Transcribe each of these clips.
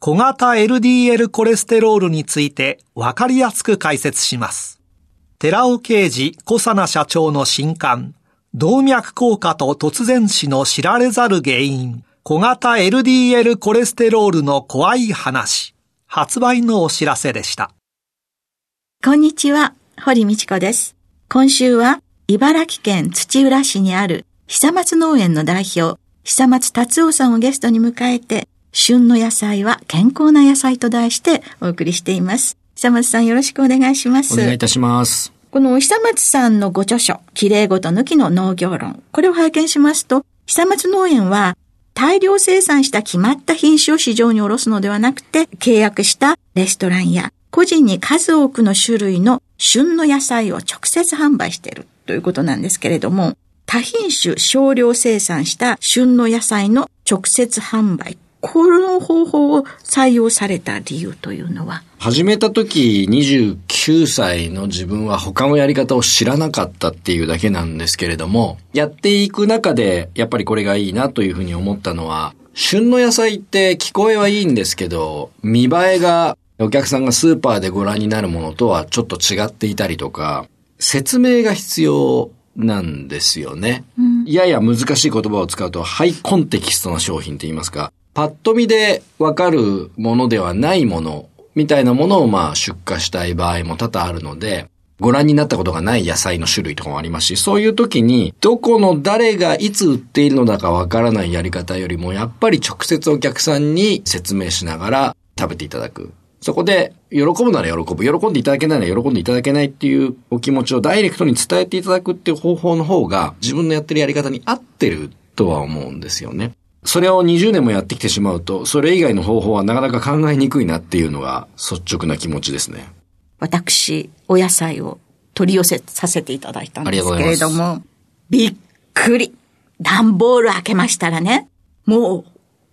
小型 LDL コレステロールについてわかりやすく解説します。寺尾啓二小佐奈社長の新刊、動脈硬化と突然死の知られざる原因、小型 LDL コレステロールの怖い話、発売のお知らせでした。こんにちは、堀道子です。今週は、茨城県土浦市にある久松農園の代表、久松達夫さんをゲストに迎えて、旬の野菜は健康な野菜と題してお送りしています。久松さんよろしくお願いします。お願いいたします。この久松さんのご著書、綺麗ごと抜きの農業論。これを拝見しますと、久松農園は大量生産した決まった品種を市場に卸すのではなくて、契約したレストランや個人に数多くの種類の旬の野菜を直接販売しているということなんですけれども、多品種少量生産した旬の野菜の直接販売。この方法を採用された理由というのは？始めた時29歳の自分は他のやり方を知らなかったっていうだけなんですけれども、やっていく中でやっぱりこれがいいなというふうに思ったのは、旬の野菜って聞こえはいいんですけど、見栄えがお客さんがスーパーでご覧になるものとはちょっと違っていたりとか、説明が必要なんですよね。うん、やや難しい言葉を使うと、ハイコンテキストな商品って言いますか、パッと見でわかるものではないもの、みたいなものをまあ出荷したい場合も多々あるので、ご覧になったことがない野菜の種類とかもありますし、そういう時に、どこの誰がいつ売っているのだかわからないやり方よりも、やっぱり直接お客さんに説明しながら食べていただく。そこで、喜ぶなら喜ぶ。喜んでいただけないなら喜んでいただけないっていうお気持ちをダイレクトに伝えていただくっていう方法の方が、自分のやってるやり方に合ってるとは思うんですよね。それを20年もやってきてしまうと、それ以外の方法はなかなか考えにくいなっていうのが率直な気持ちですね。私、お野菜を取り寄せさせていただいたんですけれども、びっくり。段ボール開けましたらね、もう、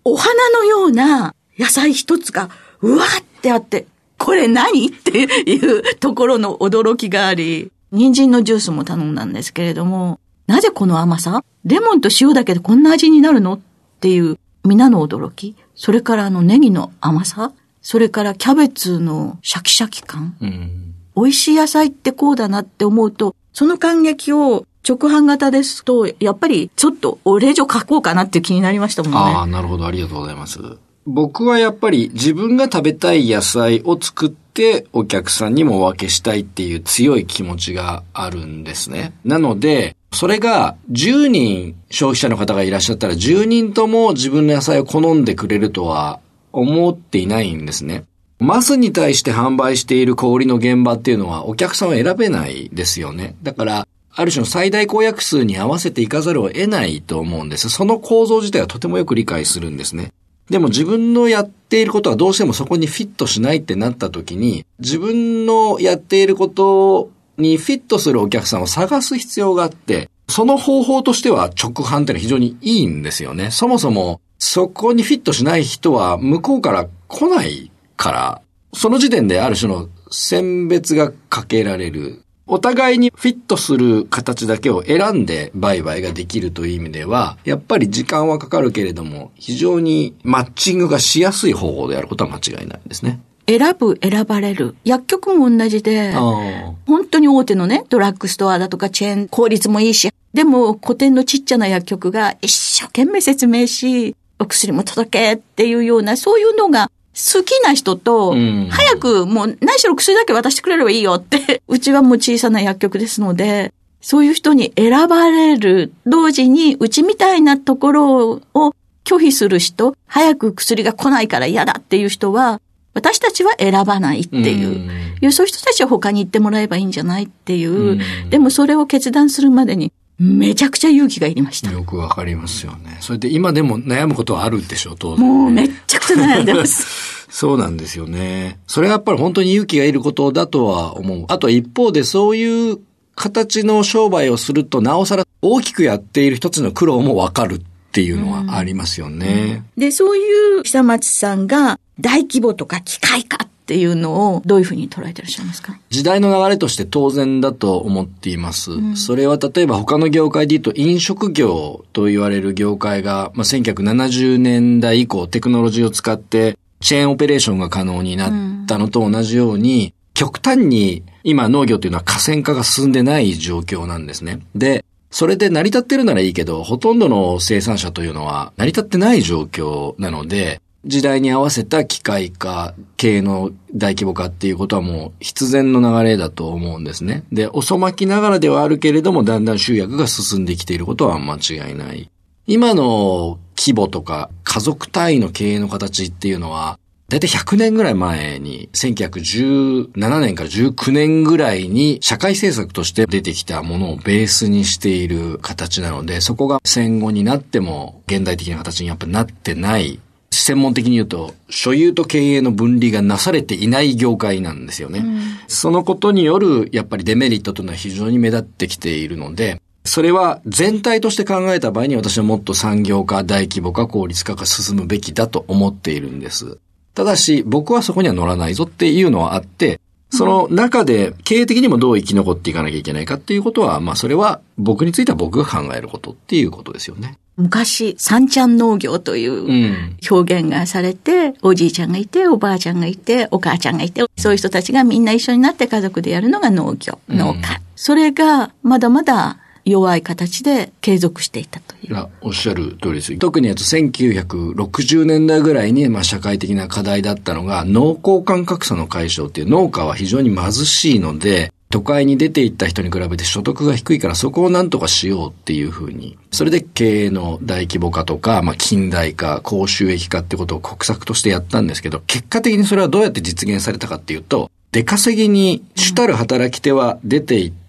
お花のような野菜一つがうわってあって、これ何？っていうところの驚きがあり、人参のジュースも頼んだんですけれども、なぜこの甘さ？レモンと塩だけでこんな味になるの？っていう皆の驚き。それからあのネギの甘さ。それからキャベツのシャキシャキ感。うん、美味しい野菜ってこうだなって思うと、その感激を直販型ですと、やっぱりちょっとお礼状書こうかなって気になりましたもんね。ああ、なるほど。ありがとうございます。僕はやっぱり自分が食べたい野菜を作ってお客さんにもお分けしたいっていう強い気持ちがあるんですね。なので、それが10人消費者の方がいらっしゃったら10人とも自分の野菜を好んでくれるとは思っていないんですね。マスに対して販売している小売の現場っていうのはお客さんを選べないですよね。だから、ある種の最大公約数に合わせていかざるを得ないと思うんです。その構造自体はとてもよく理解するんですね。でも自分のやっていることはどうしてもそこにフィットしないってなった時に、自分のやっていることにフィットするお客さんを探す必要があって、その方法としては直販ってのは非常にいいんですよね。そもそもそこにフィットしない人は向こうから来ないから、その時点である種の選別がかけられる。お互いにフィットする形だけを選んで売買ができるという意味では、やっぱり時間はかかるけれども、非常にマッチングがしやすい方法であることは間違いないですね。選ぶ、選ばれる。薬局も同じで、本当に大手のね、ドラッグストアだとかチェーン、効率もいいし、でも古典のちっちゃな薬局が一生懸命説明し、お薬も届けっていうような、そういうのが好きな人と、早くもう何しろ薬だけ渡してくれればいいよって、うちはもう小さな薬局ですので、そういう人に選ばれる、同時にうちみたいなところを拒否する人、早く薬が来ないから嫌だっていう人は、私たちは選ばないっていう。うそういう人たちは他に行ってもらえばいいんじゃないっていう。でもそれを決断するまでにめちゃくちゃ勇気がいりました。よくわかりますよね。それで今でも悩むことはあるでしょう、当然、もうめっちゃくちゃ悩んでます。そうなんですよね。それはやっぱり本当に勇気がいることだとは思う。あと一方でそういう形の商売をすると、なおさら大きくやっている一つの苦労もわかるっていうのはありますよね。うん、で、そういう久松さんが大規模とか機械化っていうのをどういうふうに捉えてらっしゃいますか？時代の流れとして当然だと思っています。うん、それは例えば他の業界で言うと飲食業と言われる業界が、まあ、1970年代以降テクノロジーを使ってチェーンオペレーションが可能になったのと同じように、うん、極端に今農業というのは河川化が進んでない状況なんですね。で、それで成り立ってるならいいけど、ほとんどの生産者というのは成り立ってない状況なので、時代に合わせた機械化、経営の大規模化っていうことはもう必然の流れだと思うんですね。で、遅まきながらではあるけれども、だんだん集約が進んできていることは間違いない。今の規模とか家族単位の経営の形っていうのは、だいたい100年ぐらい前に、1917年から19年ぐらいに社会政策として出てきたものをベースにしている形なので、そこが戦後になっても現代的な形にやっぱなってない専門的に言うと、所有と経営の分離がなされていない業界なんですよね。うん、そのことによる、やっぱりデメリットというのは非常に目立ってきているので、それは全体として考えた場合に私はもっと産業化、大規模化、効率化が進むべきだと思っているんです。ただし、僕はそこには乗らないぞっていうのはあって、その中で経営的にもどう生き残っていかなきゃいけないかっていうことは、まあそれは僕については僕が考えることっていうことですよね。昔、三ちゃん農業という表現がされて、うん、おじいちゃんがいて、おばあちゃんがいて、お母ちゃんがいて、そういう人たちがみんな一緒になって家族でやるのが農業、農家。うん、それがまだまだ弱い形で継続していたという。おっしゃる通りです。特に1960年代ぐらいに、まあ、社会的な課題だったのが、農耕間格差の解消っていう農家は非常に貧しいので、都会に出て行った人に比べて所得が低いからそこを何とかしようっていうふうに。それで経営の大規模化とか、まあ、近代化、高収益化ってことを国策としてやったんですけど、結果的にそれはどうやって実現されたかっていうと、出稼ぎに主たる働き手は出ていって、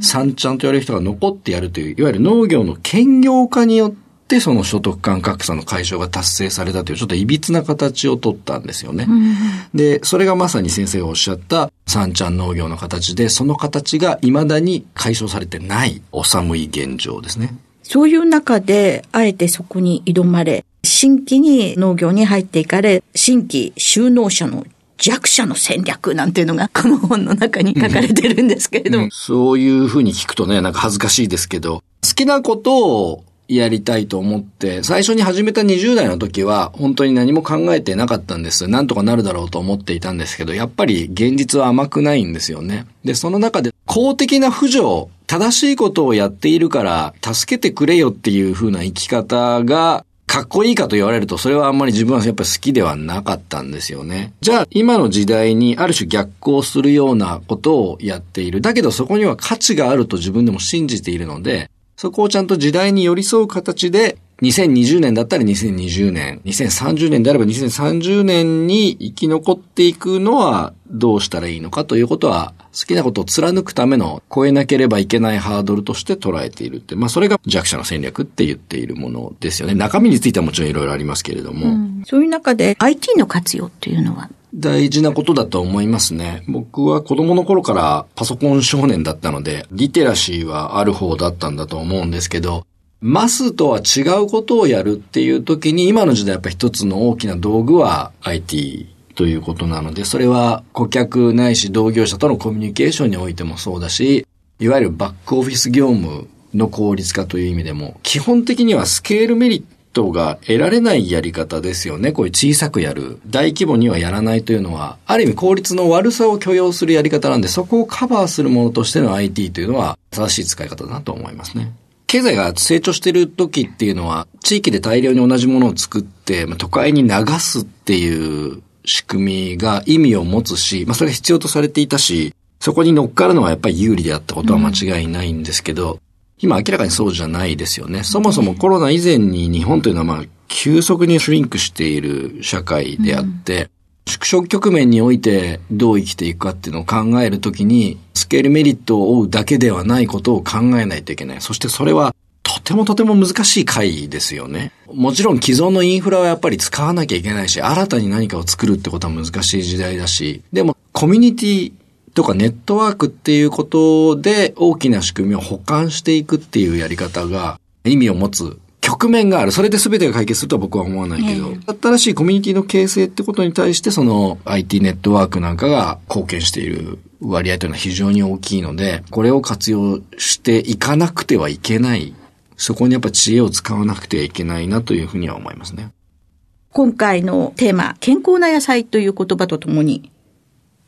三ちゃんと言われる人が残ってやるという、いわゆる農業の兼業化によってその所得間格差の解消が達成されたというちょっと歪な形を取ったんですよね。うん、で、それがまさに先生がおっしゃった三ちゃん農業の形で、その形が未だに解消されてないお寒い現状ですね。そういう中で、あえてそこに挑まれ、新規に農業に入っていかれ、新規就農者の弱者の戦略なんていうのがこの本の中に書かれてるんですけれども、うん、そういうふうに聞くとね、なんか恥ずかしいですけど、好きなことをやりたいと思って、最初に始めた20代の時は本当に何も考えてなかったんです。なんとかなるだろうと思っていたんですけど、やっぱり現実は甘くないんですよね。で、その中で公的な扶助、正しいことをやっているから助けてくれよっていう風な生き方がかっこいいかと言われると、それはあんまり自分はやっぱり好きではなかったんですよね。じゃあ、今の時代にある種逆行するようなことをやっている。だけどそこには価値があると自分でも信じているので、そこをちゃんと時代に寄り添う形で、2020年だったら2020年、2030年であれば2030年に生き残っていくのはどうしたらいいのかということは、好きなことを貫くための超えなければいけないハードルとして捉えているって、まあそれが弱者の戦略って言っているものですよね。中身についてはもちろんいろいろありますけれども。うん、そういう中で IT の活用っていうのは？大事なことだと思いますね。僕は子供の頃からパソコン少年だったので、リテラシーはある方だったんだと思うんですけど、マスとは違うことをやるっていう時に、今の時代やっぱ一つの大きな道具は IT ということなので、それは顧客ないし同業者とのコミュニケーションにおいてもそうだし、いわゆるバックオフィス業務の効率化という意味でも、基本的にはスケールメリットが得られないやり方ですよね。こういう小さくやる。大規模にはやらないというのは、ある意味効率の悪さを許容するやり方なんで、そこをカバーするものとしての IT というのは正しい使い方だなと思いますね。経済が成長している時っていうのは、地域で大量に同じものを作って、まあ、都会に流すっていう仕組みが意味を持つし、まあそれが必要とされていたし、そこに乗っかるのはやっぱり有利であったことは間違いないんですけど、うん、今明らかにそうじゃないですよね。そもそもコロナ以前に日本というのはまあ急速にシュリンクしている社会であって、うん縮小局面においてどう生きていくかっていうのを考えるときに、スケールメリットを追うだけではないことを考えないといけない。そしてそれはとてもとても難しい回ですよね。もちろん既存のインフラはやっぱり使わなきゃいけないし、新たに何かを作るってことは難しい時代だし、でもコミュニティとかネットワークっていうことで大きな仕組みを保管していくっていうやり方が意味を持つ局面がある。それで全てが解決するとは僕は思わないけど、新しいコミュニティの形成ってことに対して、その IT ネットワークなんかが貢献している割合というのは非常に大きいので、これを活用していかなくてはいけない。そこにやっぱ知恵を使わなくてはいけないなというふうには思いますね。今回のテーマ、健康な野菜という言葉とともに、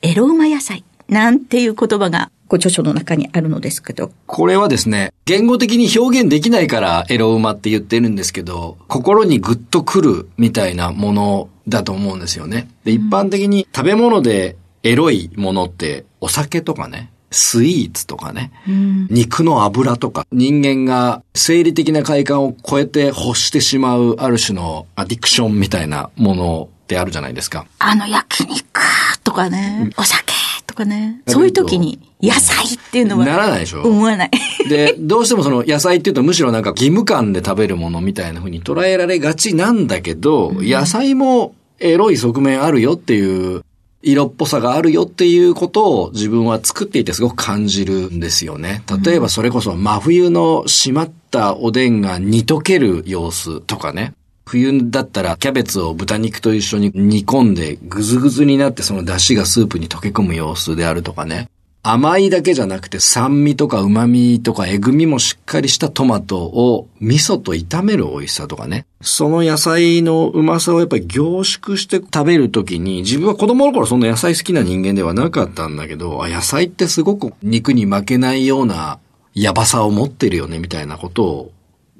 エロウマ野菜なんていう言葉がご著書の中にあるのですけど。これはですね、言語的に表現できないからエロ馬って言ってるんですけど、心にグッとくるみたいなものだと思うんですよね。で、一般的に食べ物でエロいものってお酒とかね、スイーツとかね、うん、肉の油とか、人間が生理的な快感を超えて欲してしまうある種のアディクションみたいなものってあるじゃないですか。あの焼肉とかね、お酒とかね。そういう時に野菜っていうのは。ならないでしょ思わない。で、どうしてもその野菜っていうとむしろなんか義務感で食べるものみたいな風に捉えられがちなんだけど、うん、野菜もエロい側面あるよっていう色っぽさがあるよっていうことを自分は作っていてすごく感じるんですよね。例えばそれこそ真冬の締まったおでんが煮溶ける様子とかね。冬だったらキャベツを豚肉と一緒に煮込んでぐずぐずになってその出汁がスープに溶け込む様子であるとかね。甘いだけじゃなくて酸味とか旨味とかえぐみもしっかりしたトマトを味噌と炒める美味しさとかね。その野菜のうまさをやっぱり凝縮して食べるときに自分は子供の頃そんな野菜好きな人間ではなかったんだけど、野菜ってすごく肉に負けないようなやばさを持ってるよねみたいなことを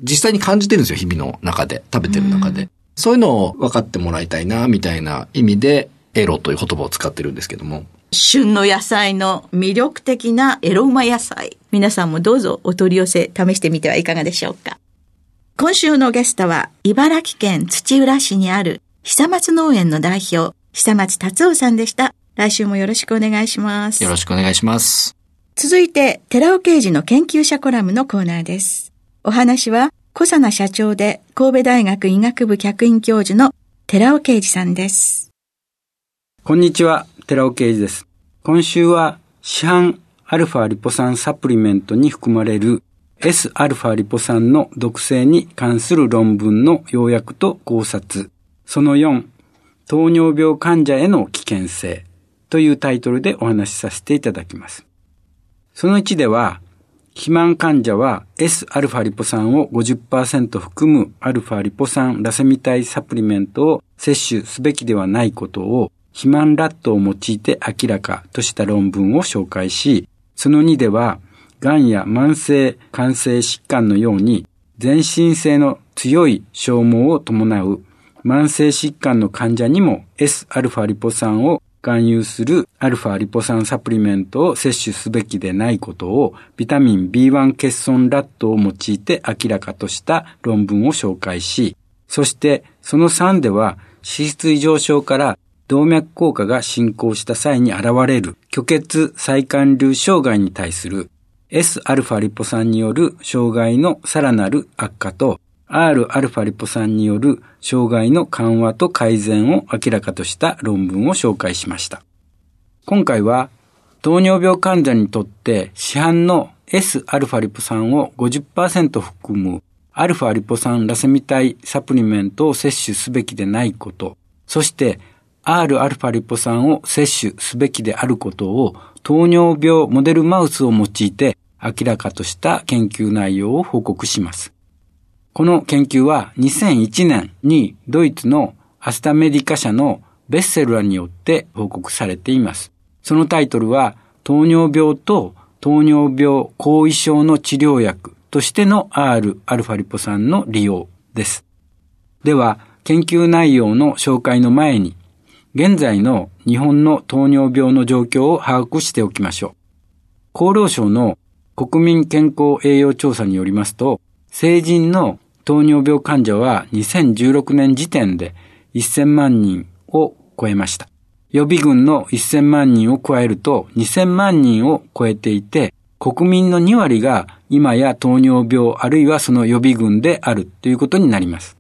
実際に感じてるんですよ、日々の中で、食べてる中で。うん、そういうのを分かってもらいたいな、みたいな意味で、エロという言葉を使ってるんですけども。旬の野菜の魅力的なエロうま野菜。皆さんもどうぞお取り寄せ試してみてはいかがでしょうか。今週のゲストは、茨城県土浦市にある久松農園の代表、久松達夫さんでした。来週もよろしくお願いします。よろしくお願いします。続いて、寺尾刑事の研究者コラムのコーナーです。お話は、小佐奈社長で神戸大学医学部客員教授の寺尾啓二さんです。こんにちは、寺尾啓二です。今週は市販アルファリポ酸サプリメントに含まれる S アルファリポ酸の毒性に関する論文の要約と考察。その4、糖尿病患者への危険性というタイトルでお話しさせていただきます。その1では、肥満患者は Sα リポ酸を50%含むアルファリポ酸ラセミ体サプリメントを摂取すべきではないことを肥満ラットを用いて明らかとした論文を紹介し、その2では、癌や慢性肝性疾患のように全身性の強い消耗を伴う慢性疾患の患者にも Sα リポ酸を含有するアルファリポ酸サプリメントを摂取すべきでないことをビタミン B1 欠損ラットを用いて明らかとした論文を紹介し、そしてその3では脂質異常症から動脈硬化が進行した際に現れる虚血再管流障害に対する Sα リポ酸による障害のさらなる悪化と Rα リポ酸による障害の緩和と改善を明らかとした論文を紹介しました。今回は糖尿病患者にとって市販の Sα リポ酸を50%含むアルファリポ酸ラセミ体サプリメントを摂取すべきでないこと、そして Rα リポ酸を摂取すべきであることを糖尿病モデルマウスを用いて明らかとした研究内容を報告します。 この研究は2001年にドイツのアスタメディカ社のベッセルラによって報告されています。そのタイトルは糖尿病と糖尿病後遺症の治療薬としての Rα リポ酸の利用です。では、研究内容の紹介の前に、現在の日本の糖尿病の状況を把握しておきましょう。厚労省の国民健康栄養調査によりますと、成人の糖尿病患者は2016年時点で1000万人を超えました。予備軍の1000万人を超えると2000万人を超えていて、国民の2割が今や糖尿病あるいはその予備軍であるということになります。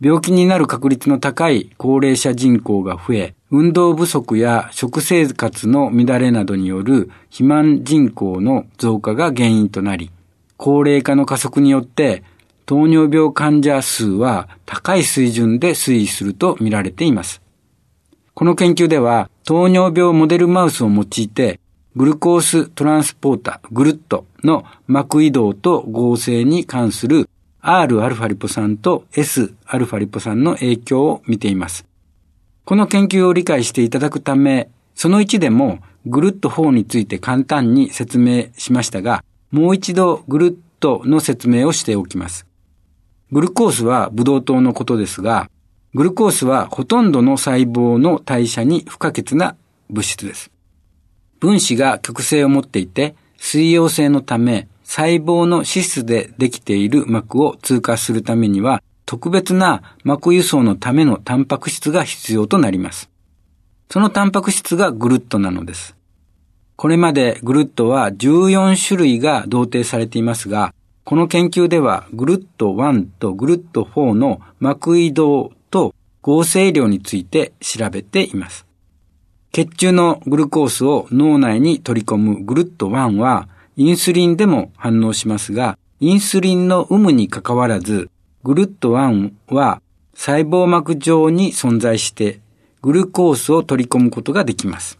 病気になる確率の高い高齢者人口が増え、運動不足や食生活の乱れなどによる肥満人口の増加が原因となり、高齢化の加速によって糖尿病患者数は高い水準で推移すると見られています。この研究では糖尿病モデルマウスを用いてグルコーストランスポータ、グルットの膜移動と合成に関する Rα リポ酸と Sα リポ酸の影響を見ています。この研究を理解していただくため、その1でもグルット4について簡単に説明しましたが、もう一度グルットの説明をしておきます。グルコースはブドウ糖のことですが、グルコースはほとんどの細胞の代謝に不可欠な物質です。分子が極性を持っていて、水溶性のため細胞の脂質でできている膜を通過するためには、特別な膜輸送のためのタンパク質が必要となります。そのタンパク質がグルットなのです。これまでグルットは14種類が同定されていますが、この研究ではグルット1とグルット4の膜移動と合成量について調べています。血中のグルコースを脳内に取り込むグルット1はインスリンでも反応しますが、インスリンの有無にかかわらず、グルット1は細胞膜上に存在して、グルコースを取り込むことができます。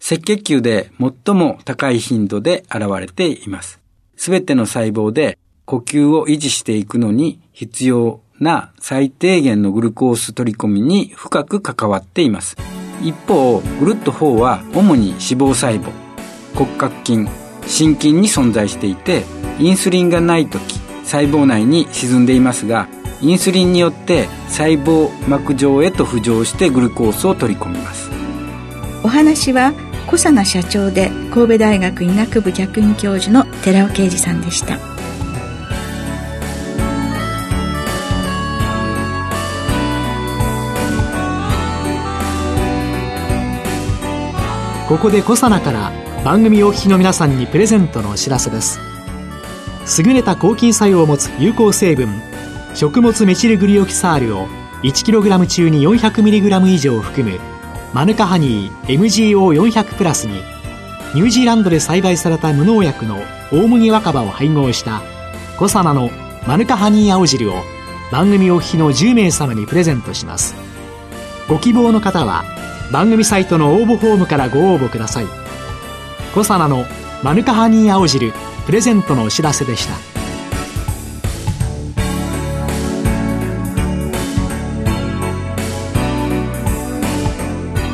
赤血球で最も高い頻度で現れています。すべての細胞で呼吸を維持していくのに必要な最低限のグルコース取り込みに深く関わっています。一方、グルット4は主に脂肪細胞、骨格筋、心筋に存在していてインスリンがない時細胞内に沈んでいますがインスリンによって細胞膜上へと浮上してグルコースを取り込みますお話は小佐奈社長で神戸大学医学部客員教授の寺尾啓二さんでした。ここで小佐奈から番組お聞きの皆さんにプレゼントのお知らせです。優れた抗菌作用を持つ有効成分食物メチルグリオキサールを 1kg 中に 400mg 以上含むマヌカハニー MGO400 プラスにニュージーランドで栽培された無農薬の大麦若葉を配合したコサナのマヌカハニー青汁を番組お聞きの10名様にプレゼントします。ご希望の方は番組サイトの応募フォームからご応募ください。コサナのマヌカハニー青汁プレゼントのお知らせでした。